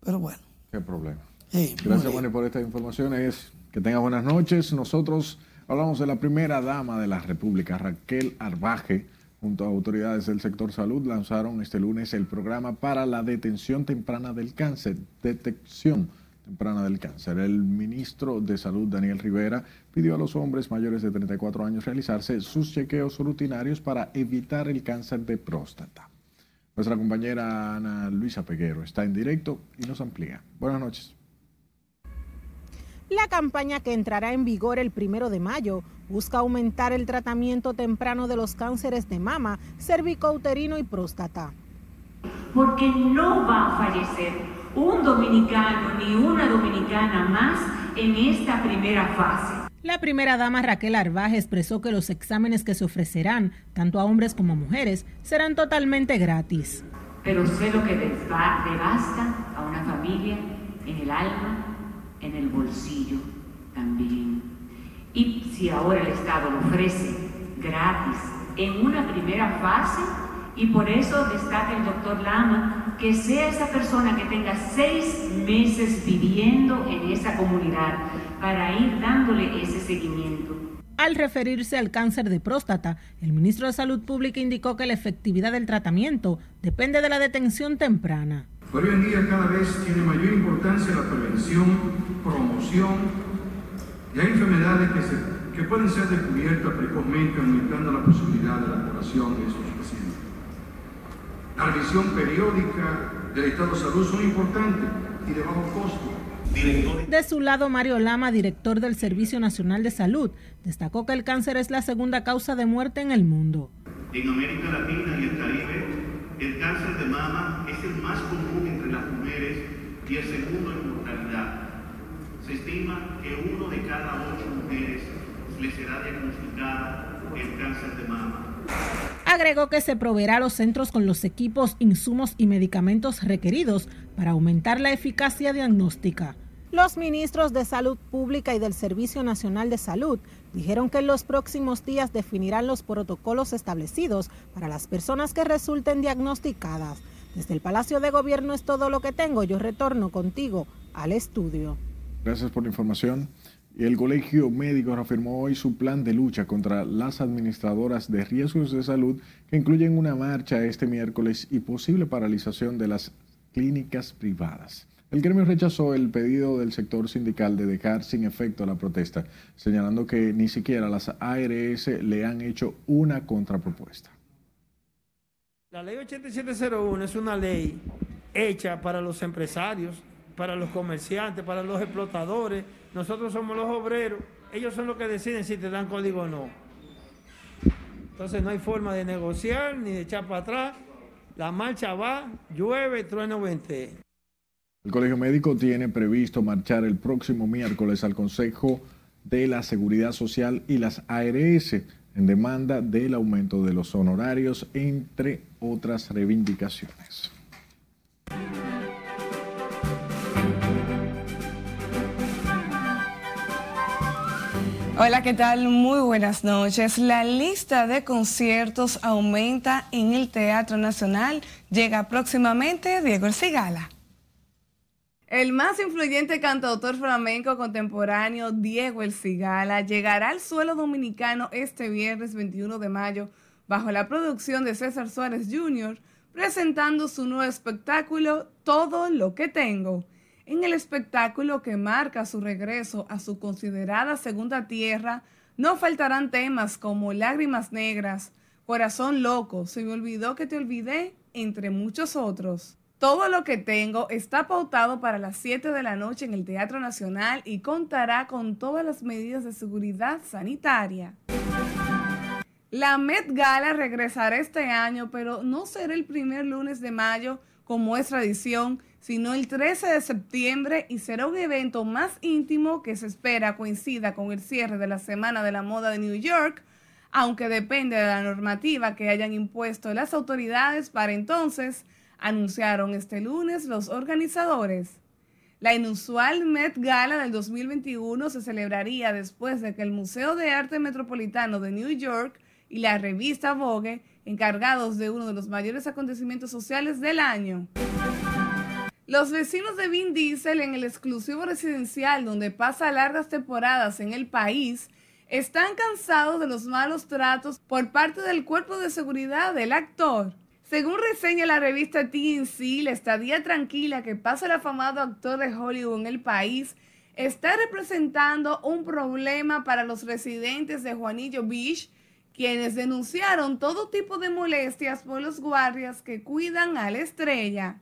Pero bueno. Qué problema. Gracias, Juan, por estas informaciones. Que tenga buenas noches. Nosotros hablamos de la primera dama de la República, Raquel Arbaje, junto a autoridades del sector salud, lanzaron este lunes el programa para la detención temprana del cáncer, detección temprana del cáncer. El ministro de Salud, Daniel Rivera, pidió a los hombres mayores de 34 años realizarse sus chequeos rutinarios para evitar el cáncer de próstata. Nuestra compañera Ana Luisa Peguero está en directo y nos amplía. Buenas noches. La campaña que entrará en vigor el primero de mayo busca aumentar el tratamiento temprano de los cánceres de mama, cervicouterino y próstata. Porque no va a fallecer un dominicano ni una dominicana más en esta primera fase. La primera dama Raquel Arbaje expresó que los exámenes que se ofrecerán, tanto a hombres como a mujeres, serán totalmente gratis. Pero sé lo que devasta a una familia en el alma en el bolsillo también. Y si ahora el Estado lo ofrece gratis en una primera fase, y por eso destaca el doctor Lama que sea esa persona que tenga seis meses viviendo en esa comunidad para ir dándole ese seguimiento. Al referirse al cáncer de próstata, el ministro de Salud Pública indicó que la efectividad del tratamiento depende de la detención temprana. Pero hoy en día cada vez tiene mayor importancia la prevención, promoción y hay enfermedades que, que pueden ser descubiertas precozmente aumentando la posibilidad de la curación de esos pacientes. La revisión periódica del Estado de Salud son importantes y de bajo costo. De su lado, Mario Lama, director del Servicio Nacional de Salud, destacó que el cáncer es la segunda causa de muerte en el mundo. En América Latina y el Caribe, el cáncer de mama es el más común y el segundo en mortalidad. Se estima que uno de cada ocho mujeres le será diagnosticada el cáncer de mama. Agregó que se proveerá a los centros con los equipos, insumos y medicamentos requeridos para aumentar la eficacia diagnóstica. Los ministros de Salud Pública y del Servicio Nacional de Salud dijeron que en los próximos días definirán los protocolos establecidos para las personas que resulten diagnosticadas. Desde el Palacio de Gobierno es todo lo que tengo. Yo retorno contigo al estudio. Gracias por la información. El Colegio Médico reafirmó hoy su plan de lucha contra las administradoras de riesgos de salud que incluyen una marcha este miércoles y posible paralización de las clínicas privadas. El gremio rechazó el pedido del sector sindical de dejar sin efecto la protesta, señalando que ni siquiera las ARS le han hecho una contrapropuesta. La ley 8701 es una ley hecha para los empresarios, para los comerciantes, para los explotadores. Nosotros somos los obreros. Ellos son los que deciden si te dan código o no. Entonces no hay forma de negociar ni de echar para atrás. La marcha va, llueve, trueno, vente. El Colegio Médico tiene previsto marchar el próximo miércoles al Consejo de la Seguridad Social y las ARS en demanda del aumento de los honorarios, entre otras reivindicaciones. Hola, ¿qué tal? Muy buenas noches. La lista de conciertos aumenta en el Teatro Nacional. Llega próximamente Diego El Cigala. El más influyente cantautor flamenco contemporáneo, Diego El Cigala, llegará al suelo dominicano este viernes 21 de mayo bajo la producción de César Suárez Jr., presentando su nuevo espectáculo Todo lo que tengo. En el espectáculo que marca su regreso a su considerada segunda tierra, no faltarán temas como Lágrimas Negras, Corazón Loco, Se me olvidó que te olvidé, entre muchos otros. Todo lo que tengo está pautado para las 7 de la noche en el Teatro Nacional y contará con todas las medidas de seguridad sanitaria. La Met Gala regresará este año, pero no será el primer lunes de mayo como es tradición, sino el 13 de septiembre y será un evento más íntimo que se espera coincida con el cierre de la Semana de la Moda de New York, aunque depende de la normativa que hayan impuesto las autoridades para entonces, anunciaron este lunes los organizadores. La inusual Met Gala del 2021 se celebraría después de que el Museo de Arte Metropolitano de New York y la revista Vogue encargados de uno de los mayores acontecimientos sociales del año. Los vecinos de Vin Diesel en el exclusivo residencial donde pasa largas temporadas en el país están cansados de los malos tratos por parte del cuerpo de seguridad del actor. Según reseña la revista TNC, la estadía tranquila que pasa el afamado actor de Hollywood en el país está representando un problema para los residentes de Juanillo Beach quienes denunciaron todo tipo de molestias por los guardias que cuidan a la estrella.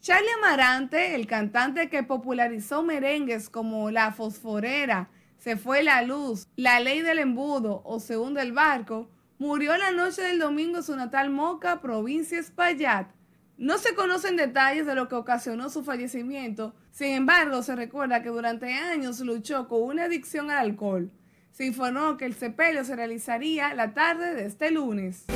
Charlie Amarante, el cantante que popularizó merengues como La Fosforera, Se fue la luz, La ley del embudo o Se hunde el barco, murió la noche del domingo en su natal Moca, provincia Espaillat. No se conocen detalles de lo que ocasionó su fallecimiento, sin embargo se recuerda que durante años luchó con una adicción al alcohol se informó que el sepelio se realizaría la tarde de este lunes.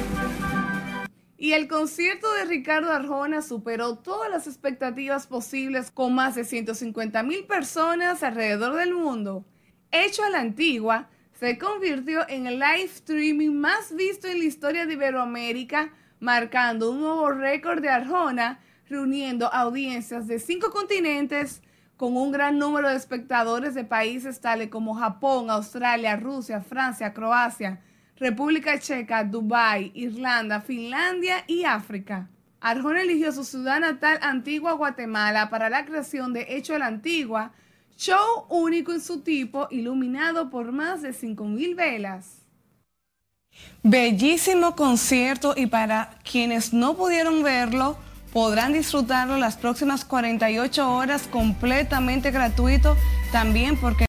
Y el concierto de Ricardo Arjona superó todas las expectativas posibles con más de 150 mil personas alrededor del mundo. Hecho a la antigua, se convirtió en el live streaming más visto en la historia de Iberoamérica, marcando un nuevo récord de Arjona, reuniendo audiencias de cinco continentes, con un gran número de espectadores de países tales como Japón, Australia, Rusia, Francia, Croacia, República Checa, Dubái, Irlanda, Finlandia y África. Arjona eligió su ciudad natal Antigua, Guatemala, para la creación de Hecho la Antigua, show único en su tipo, iluminado por más de 5.000 velas. Bellísimo concierto y para quienes no pudieron verlo, podrán disfrutarlo las próximas 48 horas completamente gratuito, también porque